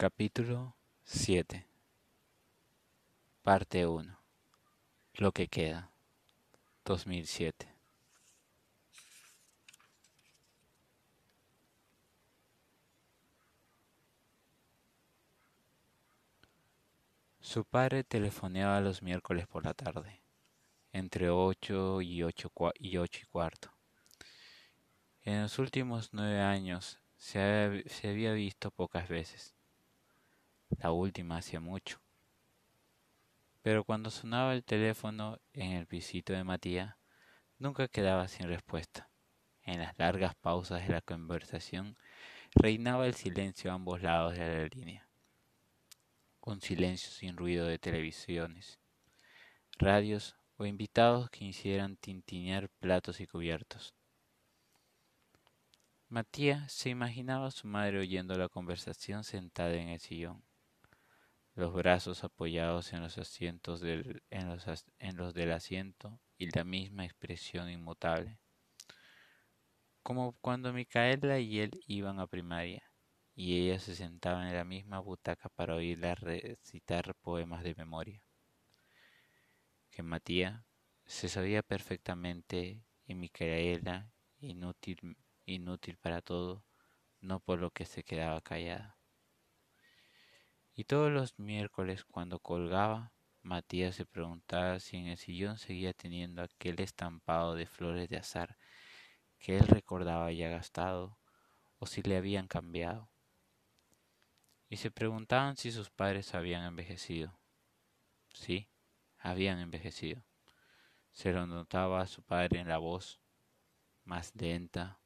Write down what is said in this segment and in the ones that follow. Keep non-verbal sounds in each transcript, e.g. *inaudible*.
Capítulo 7 Parte 1 Lo que queda. 2007 Su padre telefoneaba los miércoles por la tarde, entre 8 y 8 y, y cuarto. En los últimos nueve años se había visto pocas veces la última hacía mucho. Pero cuando sonaba el teléfono en el pisito de Matías, nunca quedaba sin respuesta. En las largas pausas de la conversación reinaba el silencio a ambos lados de la línea. Un silencio sin ruido de televisiones, radios o invitados que hicieran tintinear platos y cubiertos. Matías se imaginaba a su madre oyendo la conversación sentada en el sillón los brazos apoyados en los asientos del, en, los, en los del asiento y la misma expresión inmutable. Como cuando Micaela y él iban a primaria y ella se sentaba en la misma butaca para oírla recitar poemas de memoria. Que Matías se sabía perfectamente y Micaela inútil, inútil para todo, no por lo que se quedaba callada. Y todos los miércoles cuando colgaba, Matías se preguntaba si en el sillón seguía teniendo aquel estampado de flores de azar que él recordaba ya gastado o si le habían cambiado. Y se preguntaban si sus padres habían envejecido. Sí, habían envejecido. Se lo notaba a su padre en la voz, más lenta,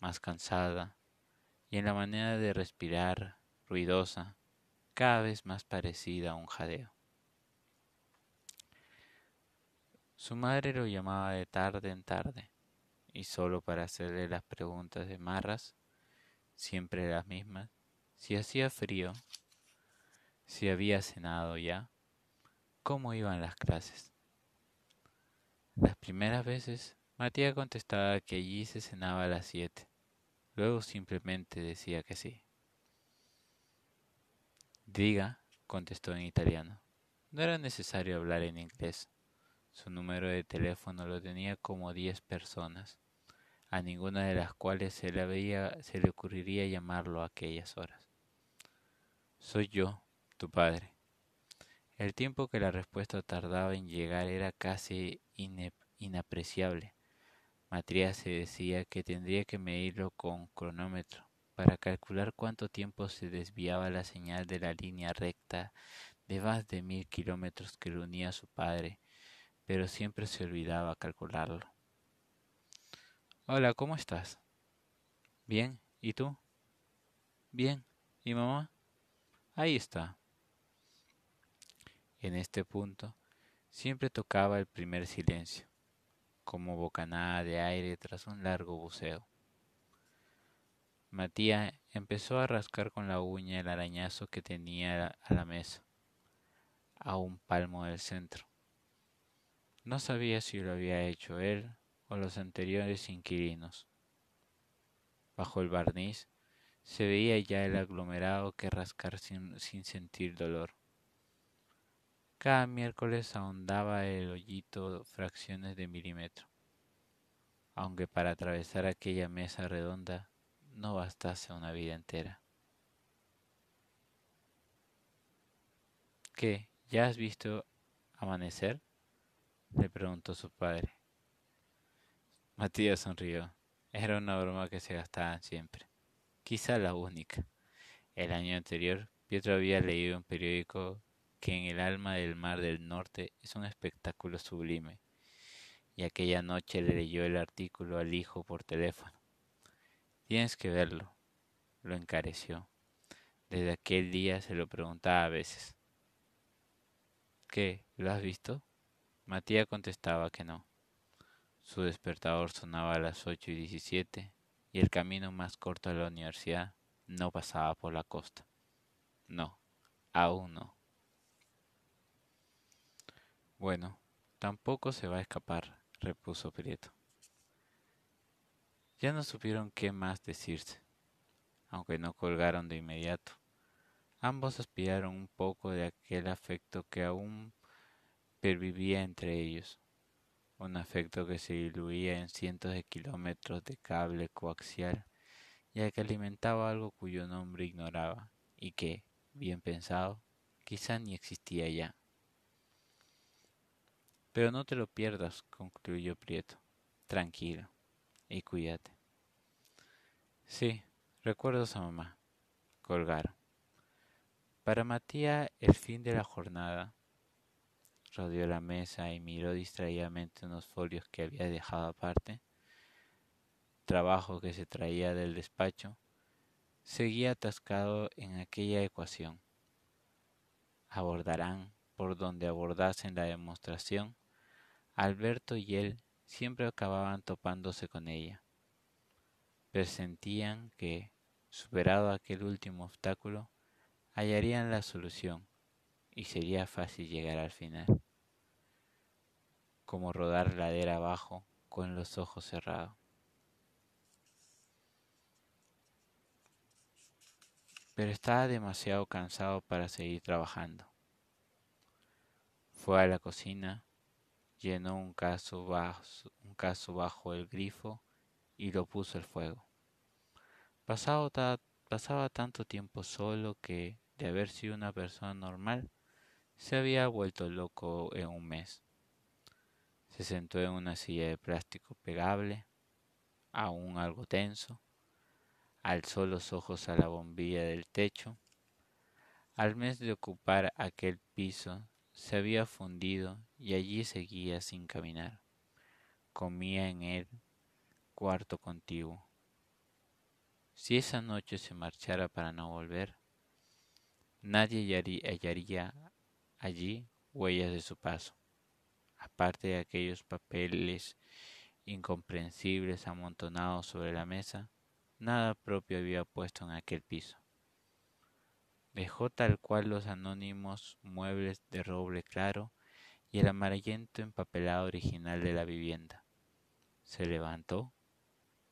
más cansada, y en la manera de respirar, ruidosa, cada vez más parecida a un jadeo. Su madre lo llamaba de tarde en tarde, y solo para hacerle las preguntas de marras, siempre las mismas, si hacía frío, si había cenado ya, cómo iban las clases. Las primeras veces, Matías contestaba que allí se cenaba a las siete, luego simplemente decía que sí. Diga, contestó en italiano. No era necesario hablar en inglés. Su número de teléfono lo tenía como diez personas, a ninguna de las cuales se le, ocurriría llamarlo a aquellas horas. Soy yo, tu padre. El tiempo que la respuesta tardaba en llegar era casi inapreciable. Matías se decía que tendría que medirlo con cronómetro para calcular cuánto tiempo se desviaba la señal de la línea recta de más de mil kilómetros que lo unía a su padre, pero siempre se olvidaba calcularlo. Hola, ¿cómo estás? Bien, ¿y tú? Bien, ¿y mamá? Ahí está. En este punto siempre tocaba el primer silencio, como bocanada de aire tras un largo buceo. Matías empezó a rascar con la uña el arañazo que tenía a la mesa, a un palmo del centro. No sabía si lo había hecho él o los anteriores inquilinos. Bajo el barniz se veía ya el aglomerado que rascar sin, sin sentir dolor. Cada miércoles ahondaba el hoyito fracciones de milímetro, aunque para atravesar aquella mesa redonda no bastase una vida entera. ¿Qué? ¿Ya has visto amanecer? le preguntó su padre. Matías sonrió. Era una broma que se gastaban siempre. Quizá la única. El año anterior, Pietro había leído un periódico que en el alma del mar del norte es un espectáculo sublime, y aquella noche le leyó el artículo al hijo por teléfono. Tienes que verlo. Lo encareció. Desde aquel día se lo preguntaba a veces. ¿Qué? ¿Lo has visto? Matías contestaba que no. Su despertador sonaba a las ocho y diecisiete y el camino más corto a la universidad no pasaba por la costa. No, aún no. Bueno, tampoco se va a escapar, repuso Prieto. Ya no supieron qué más decirse, aunque no colgaron de inmediato. Ambos aspiraron un poco de aquel afecto que aún pervivía entre ellos, un afecto que se diluía en cientos de kilómetros de cable coaxial ya que alimentaba algo cuyo nombre ignoraba y que, bien pensado, quizá ni existía ya. Pero no te lo pierdas, concluyó Prieto. Tranquilo y cuídate. Sí, recuerdos a mamá. Colgaron. Para Matías, el fin de la jornada. Rodeó la mesa y miró distraídamente unos folios que había dejado aparte trabajo que se traía del despacho, seguía atascado en aquella ecuación. Abordarán por donde abordasen la demostración, Alberto y él siempre acababan topándose con ella. Presentían que, superado aquel último obstáculo, hallarían la solución y sería fácil llegar al final. Como rodar ladera abajo con los ojos cerrados. pero estaba demasiado cansado para seguir trabajando. Fue a la cocina, llenó un caso bajo, un caso bajo el grifo y lo puso al fuego. pasaba tanto tiempo solo que, de haber sido una persona normal, se había vuelto loco en un mes. Se sentó en una silla de plástico pegable, aún algo tenso, alzó los ojos a la bombilla del techo. Al mes de ocupar aquel piso, se había fundido y allí seguía sin caminar. Comía en el cuarto contiguo. Si esa noche se marchara para no volver, nadie hallaría allí huellas de su paso, aparte de aquellos papeles incomprensibles amontonados sobre la mesa Nada propio había puesto en aquel piso. Dejó tal cual los anónimos muebles de roble claro y el amarillento empapelado original de la vivienda. Se levantó,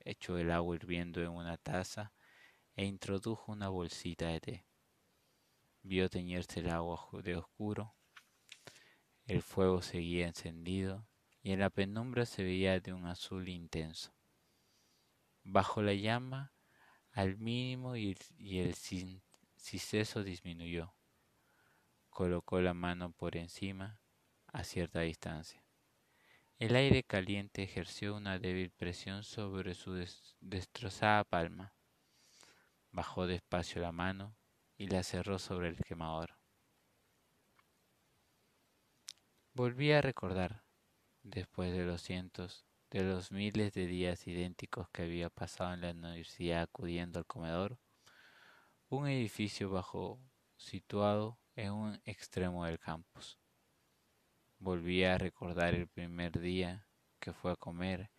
echó el agua hirviendo en una taza e introdujo una bolsita de té. Vio teñirse el agua de oscuro, el fuego seguía encendido y en la penumbra se veía de un azul intenso bajo la llama al mínimo y, el ciseso disminuyó. Colocó la mano por encima a cierta distancia. El aire caliente ejerció una débil presión sobre su destrozada palma. Bajó despacio la mano y la cerró sobre el quemador. Volví a recordar, después de los cientos de los miles de días idénticos que había pasado en la universidad acudiendo al comedor, un edificio bajo situado en un extremo del campus. Volví a recordar el primer día que fue a comer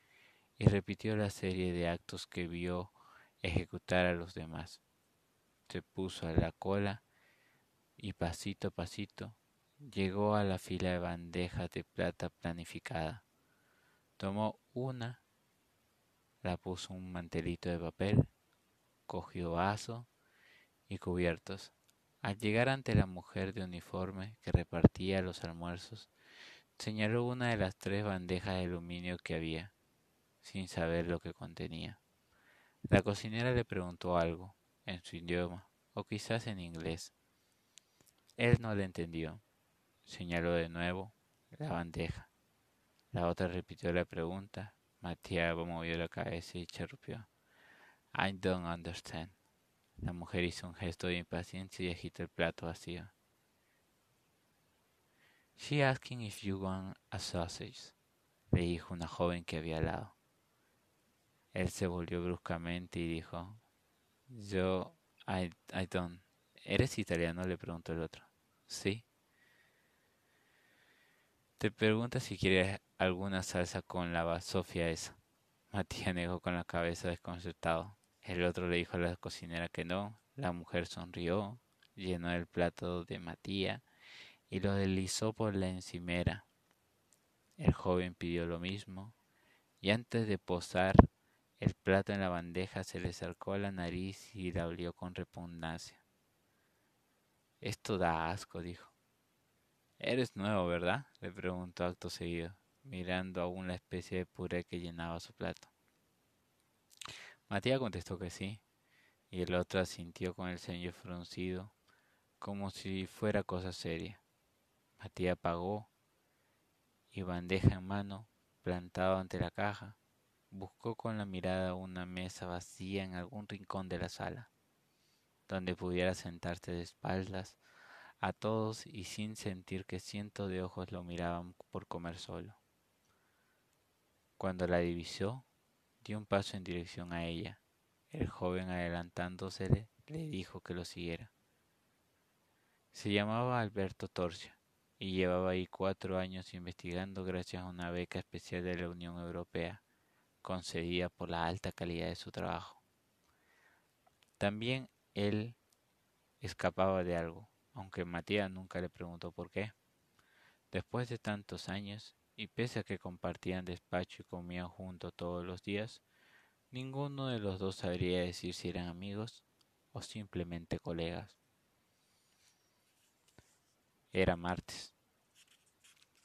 y repitió la serie de actos que vio ejecutar a los demás. Se puso a la cola y pasito a pasito llegó a la fila de bandejas de plata planificada. Tomó una, la puso un mantelito de papel, cogió vaso y cubiertos. Al llegar ante la mujer de uniforme que repartía los almuerzos, señaló una de las tres bandejas de aluminio que había, sin saber lo que contenía. La cocinera le preguntó algo, en su idioma, o quizás en inglés. Él no le entendió. Señaló de nuevo la bandeja. La otra repitió la pregunta. Matías movió la cabeza y chirrió. I don't understand. La mujer hizo un gesto de impaciencia y agitó el plato vacío. She asking if you want a sausage, le dijo una joven que había al lado. Él se volvió bruscamente y dijo, yo, I, I don't. ¿Eres italiano? le preguntó el otro. Sí. Te pregunta si quieres alguna salsa con la basofia esa. Matías negó con la cabeza desconcertado. El otro le dijo a la cocinera que no. La mujer sonrió, llenó el plato de Matías y lo deslizó por la encimera. El joven pidió lo mismo y antes de posar el plato en la bandeja se le acercó a la nariz y la olió con repugnancia. Esto da asco, dijo. Eres nuevo, ¿verdad? le preguntó acto seguido, mirando aún la especie de puré que llenaba su plato. Matías contestó que sí, y el otro asintió con el ceño fruncido, como si fuera cosa seria. Matías pagó y bandeja en mano, plantado ante la caja, buscó con la mirada una mesa vacía en algún rincón de la sala, donde pudiera sentarse de espaldas a todos y sin sentir que cientos de ojos lo miraban por comer solo. Cuando la divisó, dio un paso en dirección a ella. El joven adelantándosele le dijo que lo siguiera. Se llamaba Alberto Torcia y llevaba ahí cuatro años investigando gracias a una beca especial de la Unión Europea, concedida por la alta calidad de su trabajo. También él escapaba de algo, aunque Matías nunca le preguntó por qué. Después de tantos años, y pese a que compartían despacho y comían juntos todos los días, ninguno de los dos sabría decir si eran amigos o simplemente colegas. Era martes.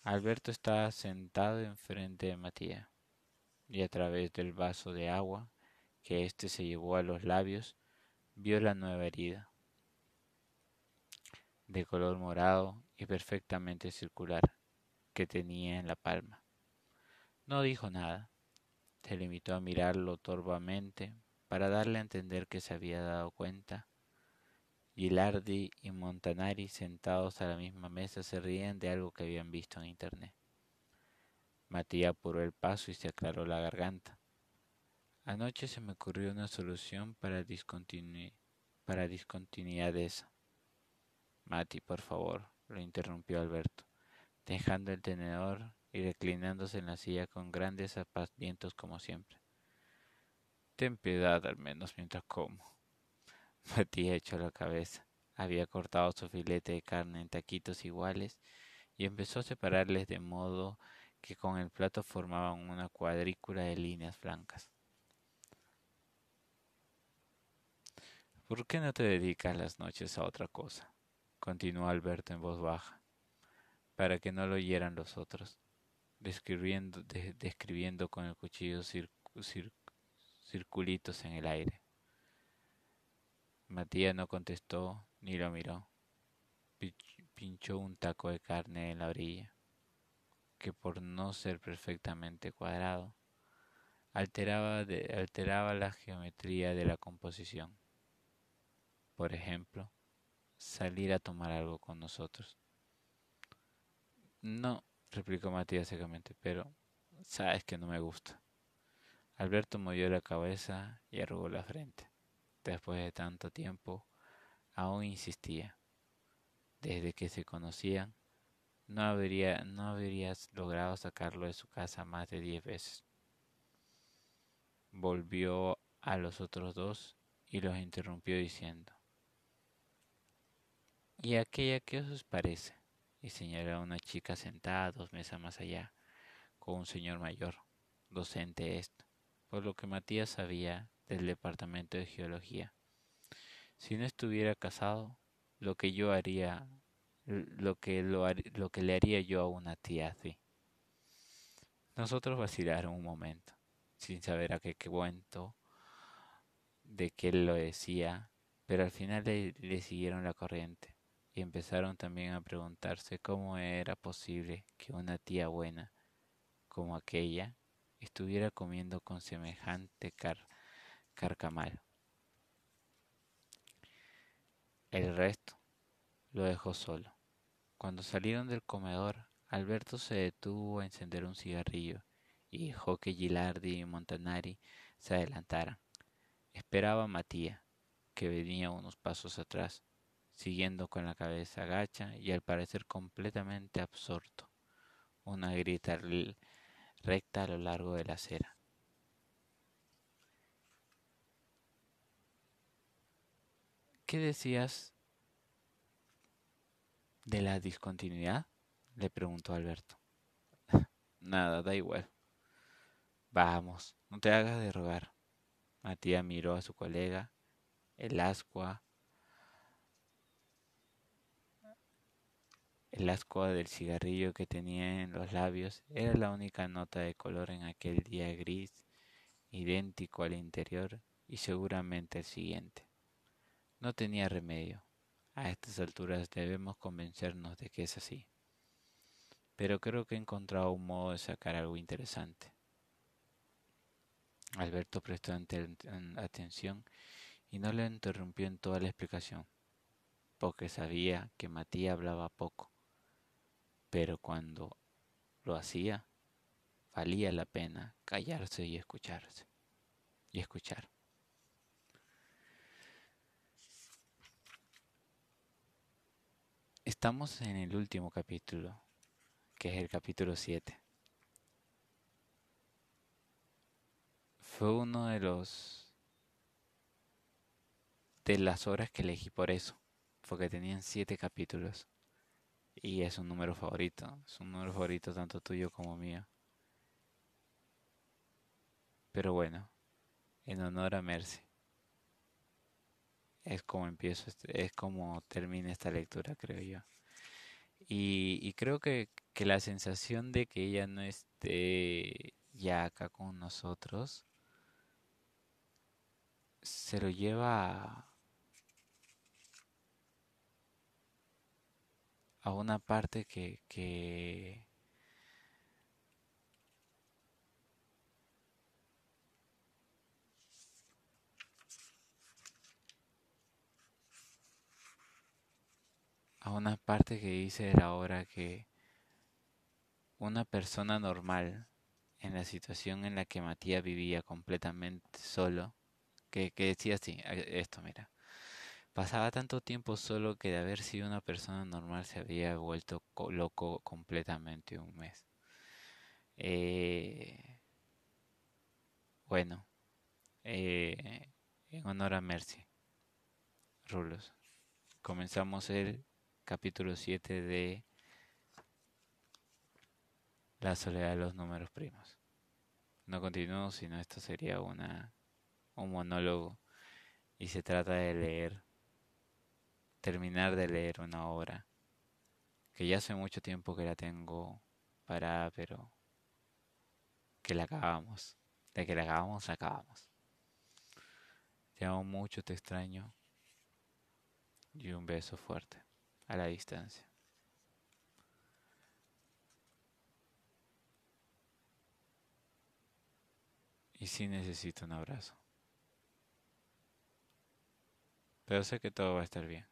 Alberto estaba sentado enfrente de Matías, y a través del vaso de agua que éste se llevó a los labios, vio la nueva herida, de color morado y perfectamente circular, que tenía en la palma. No dijo nada, se limitó a mirarlo torvamente para darle a entender que se había dado cuenta Gilardi y Montanari, sentados a la misma mesa, se rían de algo que habían visto en internet. Matías apuró el paso y se aclaró la garganta. Anoche se me ocurrió una solución para, para discontinuidad esa. Mati, por favor, lo interrumpió Alberto, dejando el tenedor y reclinándose en la silla con grandes apasmientos como siempre. Ten piedad al menos mientras como. *laughs* Matías echó la cabeza. Había cortado su filete de carne en taquitos iguales y empezó a separarles de modo que con el plato formaban una cuadrícula de líneas blancas. ¿Por qué no te dedicas las noches a otra cosa? continuó Alberto en voz baja, para que no lo oyeran los otros, describiendo, describiendo con el cuchillo circulitos en el aire. Matías no contestó ni lo miró. Pinchó un taco de carne en la orilla, que por no ser perfectamente cuadrado, alteraba, alteraba la geometría de la composición. Por ejemplo, salir a tomar algo con nosotros. No, replicó Matías secamente, pero sabes que no me gusta. Alberto movió la cabeza y arrugó la frente después de tanto tiempo, aún insistía. Desde que se conocían, no habría, no habrías logrado sacarlo de su casa más de diez veces. Volvió a los otros dos y los interrumpió diciendo, ¿Y aquella qué os parece? Y señaló a una chica sentada dos mesas más allá, con un señor mayor, docente esto, por lo que Matías sabía del Departamento de Geología. Si no estuviera casado, lo que yo haría, lo que, lo, lo que le haría yo a una tía así. Nosotros vacilaron un momento, sin saber a qué, cuento de qué lo decía, pero al final le siguieron la corriente y empezaron también a preguntarse cómo era posible que una tía buena como aquella estuviera comiendo con semejante car carcamal. El resto lo dejó solo. Cuando salieron del comedor, Alberto se detuvo a encender un cigarrillo y dejó que Gilardi y Montanari se adelantaran. Esperaba a Matías, que venía unos pasos atrás, siguiendo con la cabeza agacha y al parecer completamente absorto, una grita recta a lo largo de la acera. ¿Qué decías de la discontinuidad? le preguntó Alberto. *laughs* Nada, da igual. Vamos, no te hagas de rogar. Matías miró a su colega, el ascua, El asco del cigarrillo que tenía en los labios era la única nota de color en aquel día gris, idéntico al interior y seguramente el siguiente. No tenía remedio. A estas alturas debemos convencernos de que es así. Pero creo que he encontrado un modo de sacar algo interesante. Alberto prestó atención y no le interrumpió en toda la explicación, porque sabía que Matías hablaba poco, pero cuando lo hacía, valía la pena callarse y escucharse, y escuchar. Estamos en el último capítulo, que es el capítulo 7. Fue uno de los de las horas que elegí por eso, porque tenían siete capítulos y es un número favorito, es un número favorito tanto tuyo como mío. Pero bueno, en honor a Mercy es como empiezo, este, es como termina esta lectura, creo yo. Y, creo que, que, la sensación de que ella no esté ya acá con nosotros se lo lleva a, a una parte que, que a una parte que dice la obra que una persona normal en la situación en la que Matías vivía completamente solo, que, que decía así, esto mira, pasaba tanto tiempo solo que de haber sido una persona normal se había vuelto loco completamente un mes. Eh, bueno, eh, en honor a Mercy, Rulos, comenzamos el capítulo 7 de La soledad de los números primos. No continúo, sino esto sería una, un monólogo y se trata de leer, terminar de leer una obra que ya hace mucho tiempo que la tengo parada, pero que la acabamos. De que la acabamos, acabamos. Te amo mucho, te extraño y un beso fuerte a la distancia. Y sí necesito un abrazo. Pero sé que todo va a estar bien.